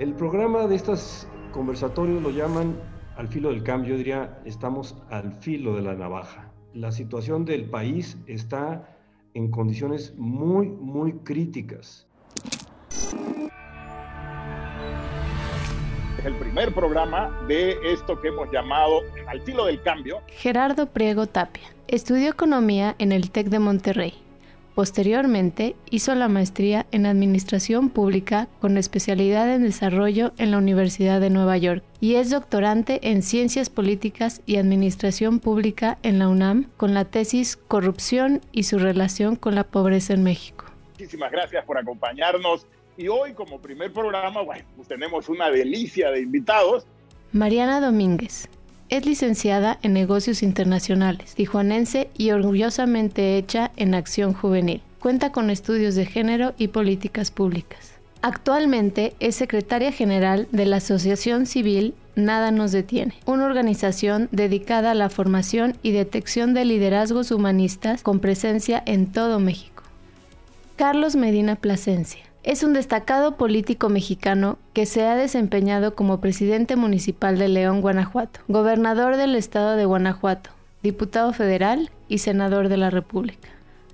El programa de estos conversatorios lo llaman al filo del cambio, yo diría, estamos al filo de la navaja. La situación del país está en condiciones muy, muy críticas. Es el primer programa de esto que hemos llamado Al filo del cambio. Gerardo Priego Tapia estudió economía en el TEC de Monterrey Posteriormente hizo la maestría en Administración Pública con especialidad en Desarrollo en la Universidad de Nueva York y es doctorante en Ciencias Políticas y Administración Pública en la UNAM con la tesis Corrupción y su relación con la pobreza en México. Muchísimas gracias por acompañarnos y hoy como primer programa, bueno, pues tenemos una delicia de invitados. Mariana Domínguez, es licenciada en negocios internacionales, tijuanense y orgullosamente hecha en acción juvenil. Cuenta con estudios de género y políticas públicas. Actualmente es secretaria general de la Asociación Civil Nada nos detiene, una organización dedicada a la formación y detección de liderazgos humanistas con presencia en todo México. Carlos Medina Plasencia es un destacado político mexicano que se ha desempeñado como presidente municipal de León, Guanajuato, gobernador del estado de Guanajuato, diputado federal y senador de la República.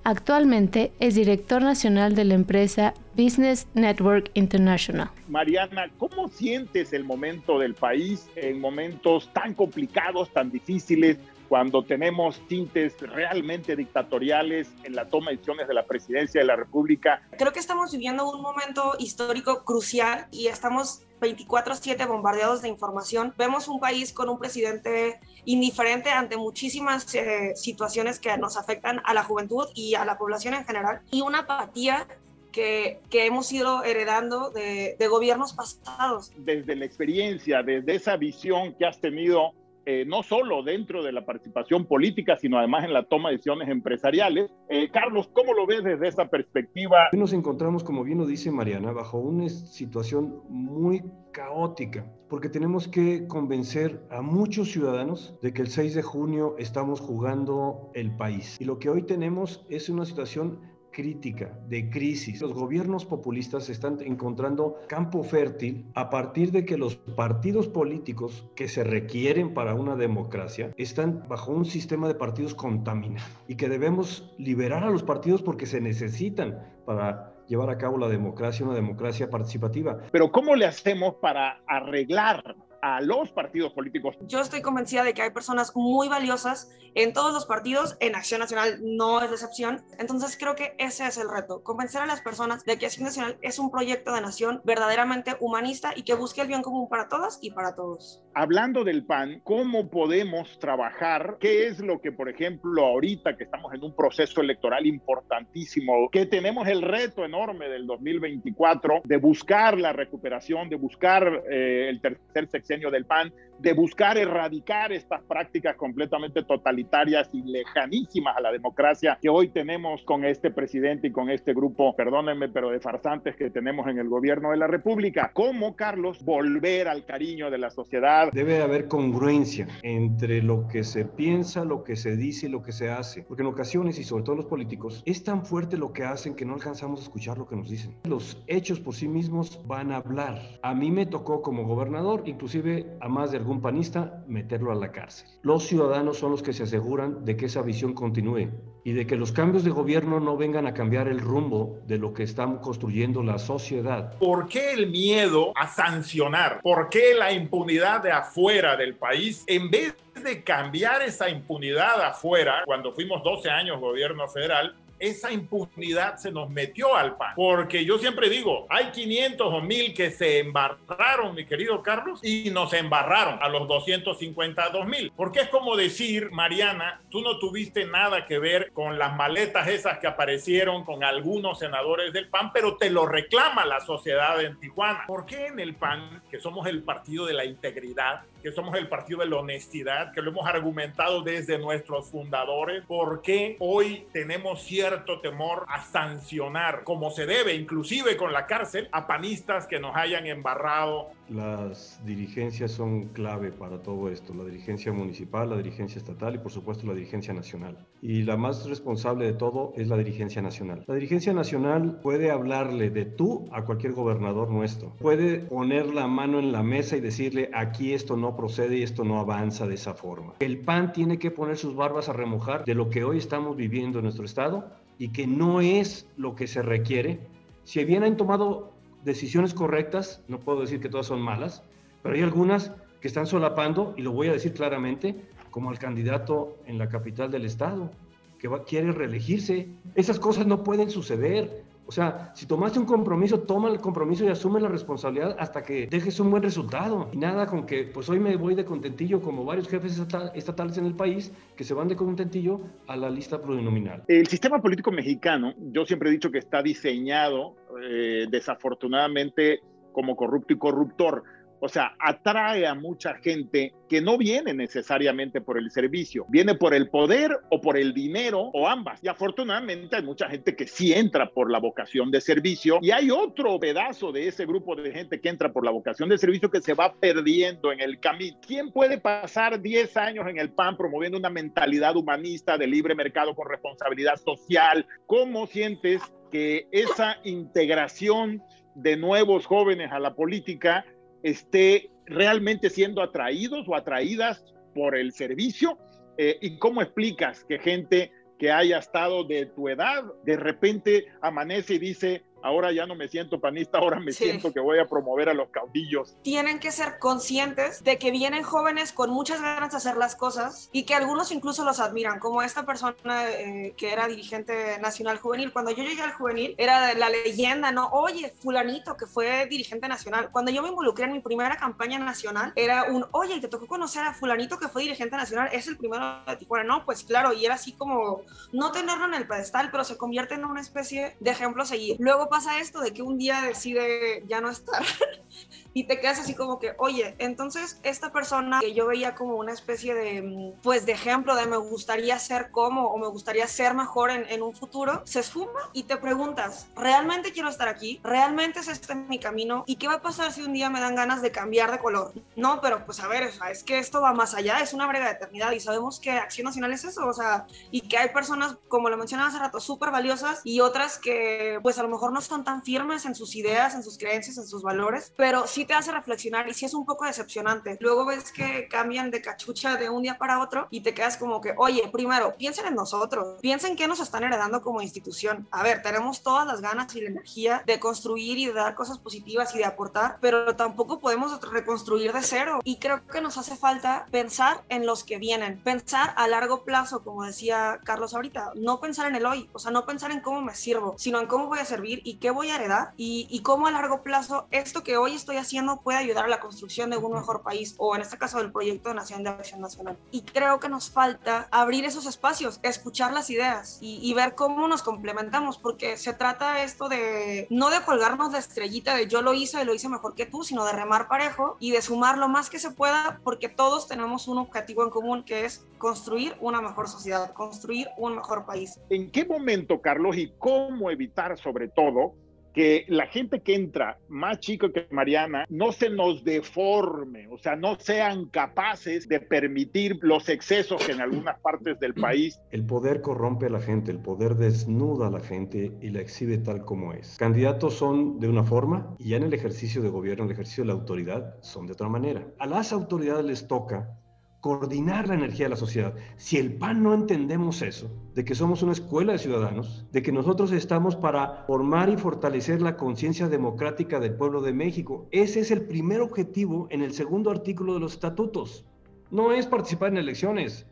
Actualmente es director nacional de la empresa Business Network International. Mariana, ¿cómo sientes el momento del país en momentos tan complicados, tan difíciles? Cuando tenemos tintes realmente dictatoriales en la toma de decisiones de la presidencia de la República. Creo que estamos viviendo un momento histórico crucial y estamos 24/7 bombardeados de información. Vemos un país con un presidente indiferente ante muchísimas eh, situaciones que nos afectan a la juventud y a la población en general y una apatía que, que, hemos ido heredando de, de, gobiernos pasados. Desde la experiencia, desde esa visión que has tenido eh, no solo dentro de la participación política, sino además en la toma de decisiones empresariales. Eh, Carlos, ¿cómo lo ves desde esa perspectiva? Nos encontramos, como bien lo dice Mariana, bajo una situación muy caótica, porque tenemos que convencer a muchos ciudadanos de que el 6 de junio estamos jugando el país. Y lo que hoy tenemos es una situación crítica, de crisis. Los gobiernos populistas están encontrando campo fértil a partir de que los partidos políticos que se requieren para una democracia están bajo un sistema de partidos contaminado y que debemos liberar a los partidos porque se necesitan para llevar a cabo la democracia, una democracia participativa. Pero ¿cómo le hacemos para arreglar a los partidos políticos. Yo estoy convencida de que hay personas muy valiosas en todos los partidos, en Acción Nacional no es excepción. Entonces creo que ese es el reto, convencer a las personas de que Acción Nacional es un proyecto de nación verdaderamente humanista y que busque el bien común para todas y para todos. Hablando del PAN, ¿cómo podemos trabajar? ¿Qué es lo que, por ejemplo, ahorita que estamos en un proceso electoral importantísimo, que tenemos el reto enorme del 2024 de buscar la recuperación, de buscar eh, el tercer sexenio? del PAN, de buscar erradicar estas prácticas completamente totalitarias y lejanísimas a la democracia que hoy tenemos con este presidente y con este grupo, perdónenme, pero de farsantes que tenemos en el gobierno de la República. ¿Cómo, Carlos, volver al cariño de la sociedad? Debe haber congruencia entre lo que se piensa, lo que se dice y lo que se hace. Porque en ocasiones, y sobre todo los políticos, es tan fuerte lo que hacen que no alcanzamos a escuchar lo que nos dicen. Los hechos por sí mismos van a hablar. A mí me tocó como gobernador, inclusive a más de algún panista, meterlo a la cárcel. Los ciudadanos son los que se aseguran de que esa visión continúe y de que los cambios de gobierno no vengan a cambiar el rumbo de lo que estamos construyendo la sociedad. ¿Por qué el miedo a sancionar? ¿Por qué la impunidad de afuera del país en vez de cambiar esa impunidad afuera, cuando fuimos 12 años gobierno federal, esa impunidad se nos metió al pan. Porque yo siempre digo, hay 500 o 1000 que se embarraron, mi querido Carlos, y nos embarraron a los 252 mil. Porque es como decir, Mariana, tú no tuviste nada que ver con las maletas esas que aparecieron con algunos senadores del PAN, pero te lo reclama la sociedad en Tijuana. ¿Por qué en el PAN, que somos el partido de la integridad, que somos el partido de la honestidad, que lo hemos argumentado desde nuestros fundadores, por qué hoy tenemos cierto cierto temor a sancionar como se debe, inclusive con la cárcel, a panistas que nos hayan embarrado. Las dirigencias son clave para todo esto, la dirigencia municipal, la dirigencia estatal y por supuesto la dirigencia nacional. Y la más responsable de todo es la dirigencia nacional. La dirigencia nacional puede hablarle de tú a cualquier gobernador nuestro, puede poner la mano en la mesa y decirle aquí esto no procede y esto no avanza de esa forma. El PAN tiene que poner sus barbas a remojar de lo que hoy estamos viviendo en nuestro estado y que no es lo que se requiere. Si bien han tomado decisiones correctas, no puedo decir que todas son malas, pero hay algunas que están solapando, y lo voy a decir claramente, como el candidato en la capital del estado, que quiere reelegirse. Esas cosas no pueden suceder. O sea, si tomaste un compromiso, toma el compromiso y asume la responsabilidad hasta que dejes un buen resultado. Y nada con que, pues hoy me voy de contentillo, como varios jefes estatales en el país, que se van de contentillo a la lista plurinominal. El sistema político mexicano, yo siempre he dicho que está diseñado eh, desafortunadamente como corrupto y corruptor. O sea, atrae a mucha gente que no viene necesariamente por el servicio, viene por el poder o por el dinero o ambas. Y afortunadamente hay mucha gente que sí entra por la vocación de servicio y hay otro pedazo de ese grupo de gente que entra por la vocación de servicio que se va perdiendo en el camino. ¿Quién puede pasar 10 años en el PAN promoviendo una mentalidad humanista de libre mercado con responsabilidad social? ¿Cómo sientes que esa integración de nuevos jóvenes a la política esté realmente siendo atraídos o atraídas por el servicio? Eh, ¿Y cómo explicas que gente que haya estado de tu edad de repente amanece y dice, ahora ya no me siento panista, ahora me siento que voy a promover a los caudillos. Tienen que ser conscientes de que vienen jóvenes con muchas ganas de hacer las cosas y que algunos incluso los admiran, como esta persona eh, que era dirigente nacional juvenil. Cuando yo llegué al juvenil era la leyenda, ¿no? Oye, fulanito que fue dirigente nacional. Cuando yo me involucré en mi primera campaña nacional, era un, oye, te tocó conocer a fulanito que fue dirigente nacional, es el primero de Tijuana. No, pues claro, y era así como no tenerlo en el pedestal, pero se convierte en una especie de ejemplo a seguir. Luego pasa esto de que un día decide ya no estar y te quedas así como que, oye, entonces esta persona que yo veía como una especie de, mm, pues, de ejemplo de me gustaría ser como o me gustaría ser mejor en, en un futuro, se esfuma y te preguntas, ¿realmente quiero estar aquí? ¿Realmente es este mi camino? ¿Y qué va a pasar si un día me dan ganas de cambiar de color? No, pero pues a ver, es que esto va más allá, es una brega de eternidad y sabemos que Acción Nacional es eso, o sea, y que hay personas, como lo mencionaba hace rato, súper valiosas y otras que pues a lo mejor no están tan firmes en sus ideas, en sus creencias, en sus valores, pero sí te hace reflexionar y sí es un poco decepcionante. Luego ves que cambian de cachucha de un día para otro y te quedas como que, oye, primero, piensen en nosotros, piensen qué nos están heredando como institución. A ver, tenemos todas las ganas y la energía de construir y de dar cosas positivas y de aportar, pero tampoco podemos reconstruir de cero. Y creo que nos hace falta pensar en los que vienen, pensar a largo plazo, como decía Carlos ahorita, no pensar en el hoy, o sea, no pensar en cómo me sirvo, sino en cómo voy a servir y qué voy a heredar y, y cómo a largo plazo esto que hoy estoy haciendo puede ayudar a la construcción de un mejor país o en este caso del proyecto de Nación de Acción Nacional. Y creo que nos falta abrir esos espacios, escuchar las ideas y, y ver cómo nos complementamos, porque se trata esto de no de colgarnos de estrellita de yo lo hice y lo hice mejor que tú, sino de remar parejo y de sumar lo más que se pueda, porque todos tenemos un objetivo en común que es construir una mejor sociedad, construir un mejor país. ¿En qué momento, Carlos, y cómo evitar sobre todo que la gente que entra más chico que Mariana no se nos deforme, o sea, no sean capaces de permitir los excesos que en algunas partes del país. El poder corrompe a la gente, el poder desnuda a la gente y la exhibe tal como es. Candidatos son de una forma y ya en el ejercicio de gobierno, en el ejercicio de la autoridad, son de otra manera. A las autoridades les toca coordinar la energía de la sociedad. Si el PAN no entendemos eso, de que somos una escuela de ciudadanos, de que nosotros estamos para formar y fortalecer la conciencia democrática del pueblo de México, ese es el primer objetivo en el segundo artículo de los estatutos. No es participar en elecciones,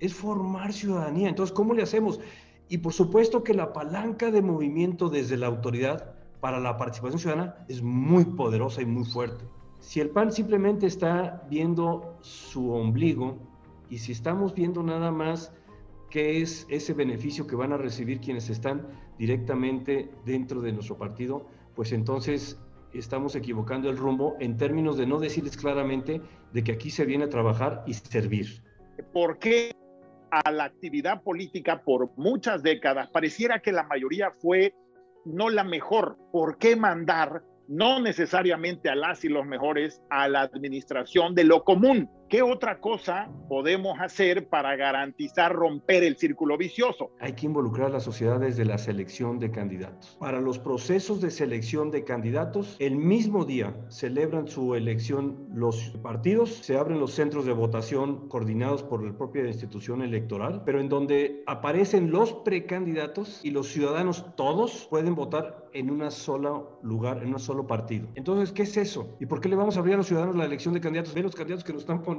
es formar ciudadanía. Entonces, ¿cómo le hacemos? Y por supuesto que la palanca de movimiento desde la autoridad para la participación ciudadana es muy poderosa y muy fuerte. Si el PAN simplemente está viendo su ombligo y si estamos viendo nada más qué es ese beneficio que van a recibir quienes están directamente dentro de nuestro partido, pues entonces estamos equivocando el rumbo en términos de no decirles claramente de que aquí se viene a trabajar y servir. ¿Por qué a la actividad política por muchas décadas, pareciera que la mayoría fue no la mejor. ¿Por qué mandar no necesariamente a las y los mejores a la administración de lo común? ¿Qué otra cosa podemos hacer para garantizar romper el círculo vicioso? Hay que involucrar a la sociedad desde la selección de candidatos. Para los procesos de selección de candidatos, el mismo día celebran su elección los partidos, se abren los centros de votación coordinados por la propia institución electoral, pero en donde aparecen los precandidatos y los ciudadanos todos pueden votar en una sola lugar, en un solo partido. Entonces, ¿qué es eso? ¿Y por qué le vamos a abrir a los ciudadanos la elección de candidatos? Ve los candidatos que nos están poniendo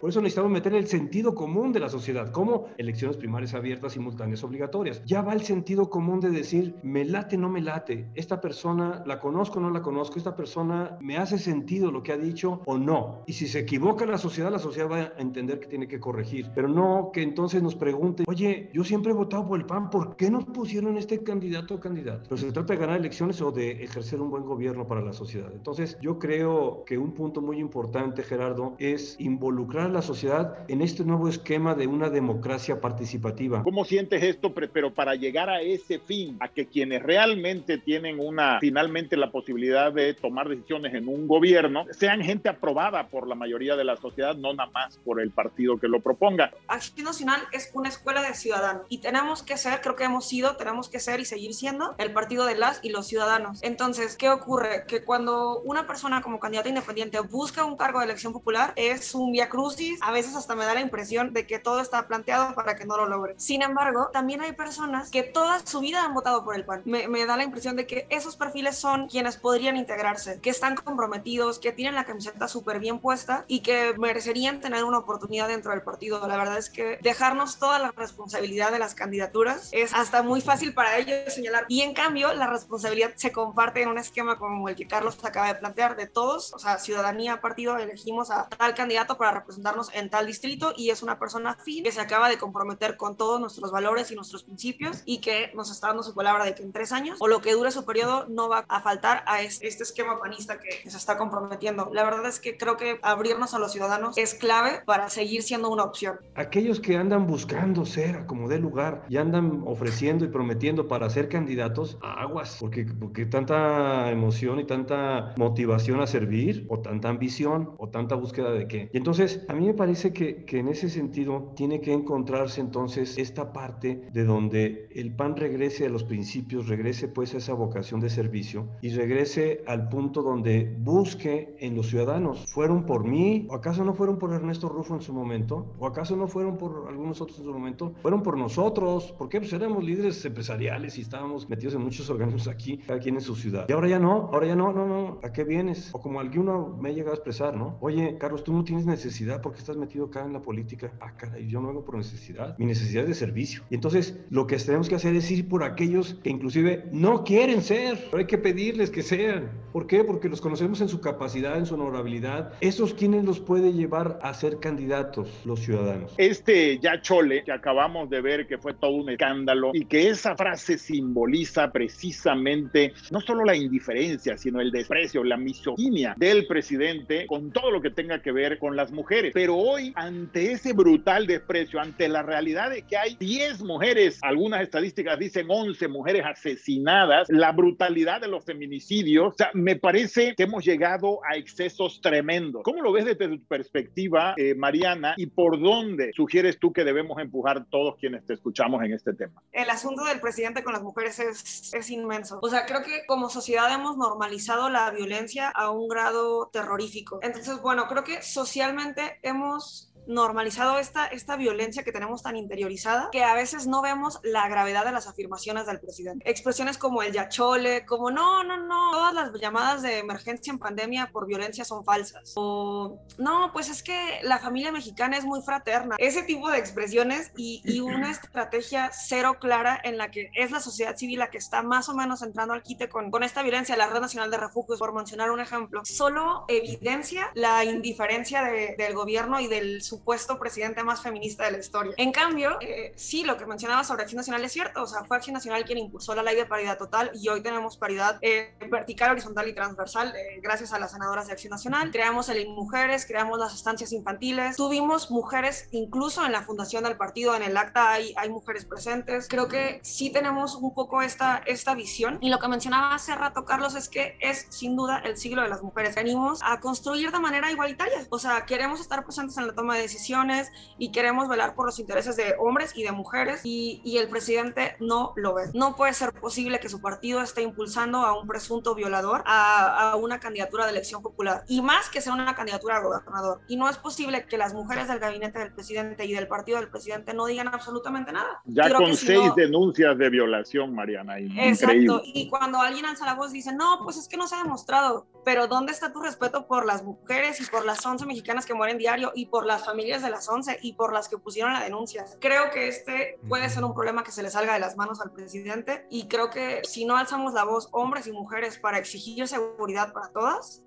por eso necesitamos meter el sentido común de la sociedad, como elecciones primarias abiertas, simultáneas, obligatorias. Ya va el sentido común de decir, me late, no me late, esta persona la conozco, no la conozco, esta persona me hace sentido lo que ha dicho o no. Y si se equivoca la sociedad, la sociedad va a entender que tiene que corregir, pero no que entonces nos pregunte, oye, yo siempre he votado por el PAN, ¿por qué nos pusieron este candidato o candidata? Pero se trata de ganar elecciones o de ejercer un buen gobierno para la sociedad. Entonces, yo creo que un punto muy importante, Gerardo, es involucrar a la sociedad en este nuevo esquema de una democracia participativa. ¿Cómo sientes esto? Pero para llegar a ese fin, a que quienes realmente tienen una, finalmente la posibilidad de tomar decisiones en un gobierno, sean gente aprobada por la mayoría de la sociedad, no nada más por el partido que lo proponga. Acción Nacional es una escuela de ciudadanos y tenemos que ser, creo que hemos sido, tenemos que ser y seguir siendo el partido de las y los ciudadanos. Entonces, ¿qué ocurre? Que cuando una persona como candidata independiente busca un cargo de elección popular, es un via crucis, a veces hasta me da la impresión de que todo está planteado para que no lo logre. Sin embargo, también hay personas que toda su vida han votado por el PAN. Me, me da la impresión de que esos perfiles son quienes podrían integrarse, que están comprometidos, que tienen la camiseta súper bien puesta y que merecerían tener una oportunidad dentro del partido. La verdad es que dejarnos toda la responsabilidad de las candidaturas es hasta muy fácil para ellos señalar. Y en cambio, la responsabilidad se comparte en un esquema como el que Carlos acaba de plantear de todos, o sea, ciudadanía, partido, elegimos a tal candidato para representarnos en tal distrito y es una persona fin que se acaba de comprometer con todos nuestros valores y nuestros principios y que nos está dando su palabra de que en tres años o lo que dure su periodo no va a faltar a este esquema panista que se está comprometiendo. La verdad es que creo que abrirnos a los ciudadanos es clave para seguir siendo una opción. Aquellos que andan buscando ser como de lugar y andan ofreciendo y prometiendo para ser candidatos, aguas, porque, porque tanta emoción y tanta motivación a servir o tanta ambición o tanta búsqueda de qué. Entonces a mí me parece que, que, en ese sentido tiene que encontrarse entonces esta parte de donde el PAN regrese a los principios, regrese pues a esa vocación de servicio y regrese al punto donde busque en los ciudadanos, ¿fueron por mí? ¿O acaso no fueron por Ernesto Rufo en su momento? ¿O acaso no fueron por algunos otros en su momento? Fueron por nosotros, porque pues éramos líderes empresariales y estábamos metidos en muchos organismos aquí, cada quien en su ciudad. Y ahora ya no, ahora ya no, no, no, ¿a qué vienes? O como alguno me ha llegado a expresar, ¿no? Oye, Carlos, tú no tienes necesidad porque estás metido acá en la política. Ah, caray, yo no hago por necesidad. Mi necesidad es de servicio. Y entonces lo que tenemos que hacer es ir por aquellos que inclusive no quieren ser, pero hay que pedirles que sean. ¿Por qué? Porque los conocemos en su capacidad, en su honorabilidad. Esos quienes los puede llevar a ser candidatos, los ciudadanos. Este ya chole que acabamos de ver que fue todo un escándalo y que esa frase simboliza precisamente no solo la indiferencia, sino el desprecio, la misoginia del presidente con todo lo que tenga que ver con las mujeres pero hoy, ante ese brutal desprecio, ante la realidad de que hay 10 mujeres, algunas estadísticas dicen 11 mujeres asesinadas, la brutalidad de los feminicidios, o sea, me parece que hemos llegado a excesos tremendos. ¿Cómo lo ves desde tu perspectiva, eh, Mariana? ¿Y por dónde sugieres tú que debemos empujar todos quienes te escuchamos en este tema? El asunto del presidente con las mujeres es, es inmenso. O sea, creo que como sociedad hemos normalizado la violencia a un grado terrorífico. Entonces, bueno, creo que socialmente hemos normalizado esta, esta violencia que tenemos tan interiorizada que a veces no vemos la gravedad de las afirmaciones del presidente. Expresiones como el yachole, como no, no, no, todas las llamadas de emergencia en pandemia por violencia son falsas. O no, pues es que la familia mexicana es muy fraterna. Ese tipo de expresiones y, y una estrategia cero clara en la que es la sociedad civil la que está más o menos entrando al quite con, con esta violencia, la Red Nacional de Refugios, por mencionar un ejemplo, solo evidencia la indiferencia de, del gobierno y del su supuesto presidente más feminista de la historia. En cambio, eh, sí, lo que mencionaba sobre Acción Nacional es cierto, o sea, fue Acción Nacional quien impulsó la ley de paridad total y hoy tenemos paridad eh, vertical, horizontal y transversal eh, gracias a las senadoras de Acción Nacional. Creamos el Mujeres, creamos las estancias infantiles, tuvimos mujeres incluso en la fundación del partido, en el acta hay, hay mujeres presentes. Creo que sí tenemos un poco esta, esta visión y lo que mencionaba hace rato Carlos es que es sin duda el siglo de las mujeres. Venimos a construir de manera igualitaria, o sea, queremos estar presentes en la toma de decisiones y queremos velar por los intereses de hombres y de mujeres y, y el presidente no lo ve. No puede ser posible que su partido esté impulsando a un presunto violador a, a una candidatura de elección popular y más que sea una candidatura a gobernador. Y no es posible que las mujeres del gabinete del presidente y del partido del presidente no digan absolutamente nada. Ya con seis denuncias de violación, Mariana. Exacto. Y cuando alguien alza la voz dice, no, pues es que no se ha demostrado. Pero ¿dónde está tu respeto por las mujeres y por las 11 mexicanas que mueren diario y por las familias de las 11 y por las que pusieron la denuncia? Creo que este puede ser un problema que se le salga de las manos al presidente y creo que si no alzamos la voz, hombres y mujeres, para exigir seguridad para todas,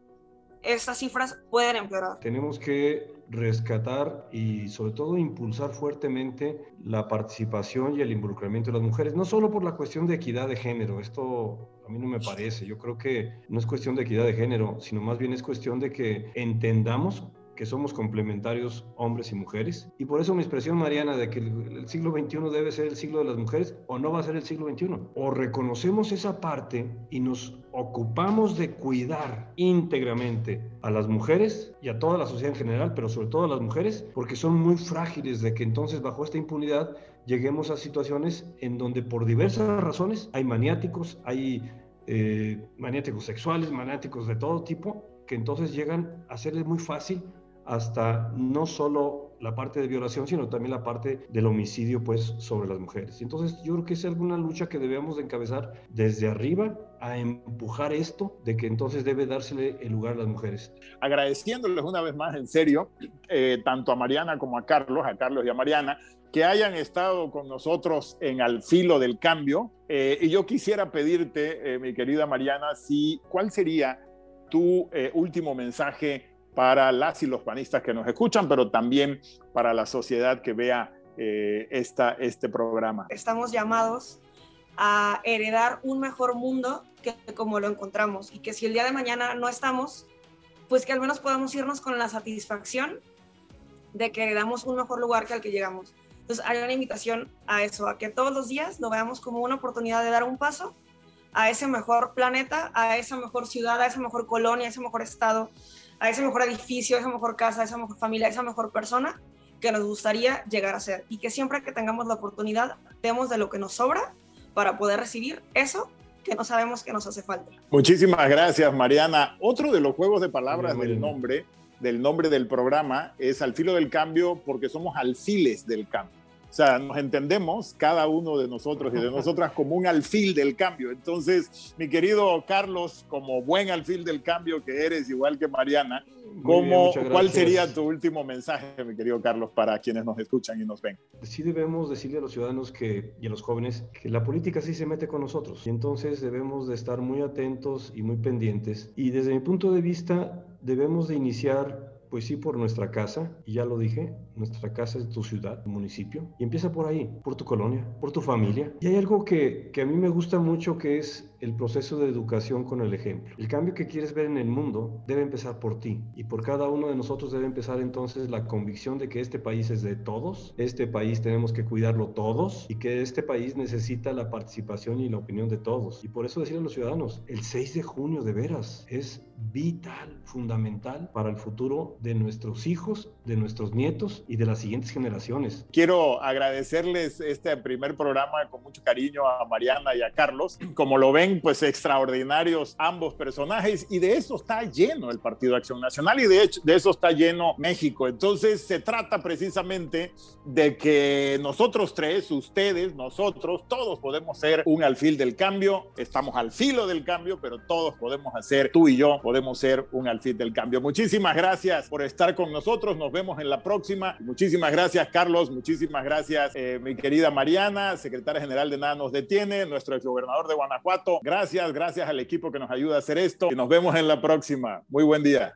estas cifras pueden empeorar. Tenemos que rescatar y sobre todo impulsar fuertemente la participación y el involucramiento de las mujeres, no solo por la cuestión de equidad de género, esto a mí no me parece, yo creo que no es cuestión de equidad de género, sino más bien es cuestión de que entendamos que somos complementarios hombres y mujeres. Y por eso mi expresión, Mariana, de que el, siglo XXI debe ser el siglo de las mujeres o no va a ser el siglo XXI. O reconocemos esa parte y nos ocupamos de cuidar íntegramente a las mujeres y a toda la sociedad en general, pero sobre todo a las mujeres, porque son muy frágiles de que entonces bajo esta impunidad lleguemos a situaciones en donde por diversas razones hay maniáticos, hay eh, maniáticos sexuales, maniáticos de todo tipo, que entonces llegan a ser muy fácil hasta no solo la parte de violación, sino también la parte del homicidio pues sobre las mujeres. Entonces yo creo que es alguna lucha que debemos de encabezar desde arriba a empujar esto de que entonces debe dársele el lugar a las mujeres. Agradeciéndoles una vez más en serio, eh, tanto a Mariana como a Carlos, a Carlos y a Mariana, que hayan estado con nosotros en Al Filo del Cambio. Eh, y yo quisiera pedirte, eh, mi querida Mariana, si, ¿cuál sería tu último mensaje para las y los panistas que nos escuchan, pero también para la sociedad que vea eh, esta, este programa. Estamos llamados a heredar un mejor mundo que como lo encontramos y que si el día de mañana no estamos, pues que al menos podamos irnos con la satisfacción de que heredamos un mejor lugar que al que llegamos. Entonces, hay una invitación a eso, a que todos los días lo veamos como una oportunidad de dar un paso a ese mejor planeta, a esa mejor ciudad, a esa mejor colonia, a ese mejor estado, a ese mejor edificio, a esa mejor casa, a esa mejor familia, a esa mejor persona que nos gustaría llegar a ser. Y que siempre que tengamos la oportunidad, demos de lo que nos sobra para poder recibir eso que no sabemos que nos hace falta. Muchísimas gracias, Mariana. Otro de los juegos de palabras del nombre, del nombre del programa, es al filo del cambio, porque somos alfiles del cambio. O sea, nos entendemos cada uno de nosotros y de nosotras como un alfil del cambio. Entonces, mi querido Carlos, como buen alfil del cambio que eres, igual que Mariana, ¿cómo, ¿cuál sería tu último mensaje, mi querido Carlos, para quienes nos escuchan y nos ven? Sí debemos decirle a los ciudadanos que, y a los jóvenes que la política sí se mete con nosotros. Y entonces debemos de estar muy atentos y muy pendientes. Y desde mi punto de vista, debemos de iniciar pues sí, por nuestra casa, y ya lo dije, nuestra casa es tu ciudad, tu municipio, y empieza por ahí, por tu colonia, por tu familia. Y hay algo que, que a mí me gusta mucho que es el proceso de educación con el ejemplo. El cambio que quieres ver en el mundo debe empezar por ti y por cada uno de nosotros debe empezar entonces la convicción de que este país es de todos, este país tenemos que cuidarlo todos y que este país necesita la participación y la opinión de todos. Y por eso decirle a los ciudadanos, el 6 de junio de veras es vital, fundamental para el futuro de nuestros hijos, de nuestros nietos y de las siguientes generaciones. Quiero agradecerles este primer programa con mucho cariño a Mariana y a Carlos. Como lo ven, pues extraordinarios ambos personajes y de eso está lleno el Partido Acción Nacional y de hecho de eso está lleno México. Entonces se trata precisamente de que nosotros tres, ustedes, nosotros, todos podemos ser un alfil del cambio, estamos al filo del cambio, pero todos podemos hacer, tú y yo podemos ser un alfil del cambio. Muchísimas gracias por estar con nosotros, nos vemos en la próxima. Muchísimas gracias, Carlos. Muchísimas gracias, eh, mi querida Mariana, secretaria general de Nada nos detiene, nuestro exgobernador de Guanajuato. Gracias, gracias al equipo que nos ayuda a hacer esto. Y nos vemos en la próxima. Muy buen día.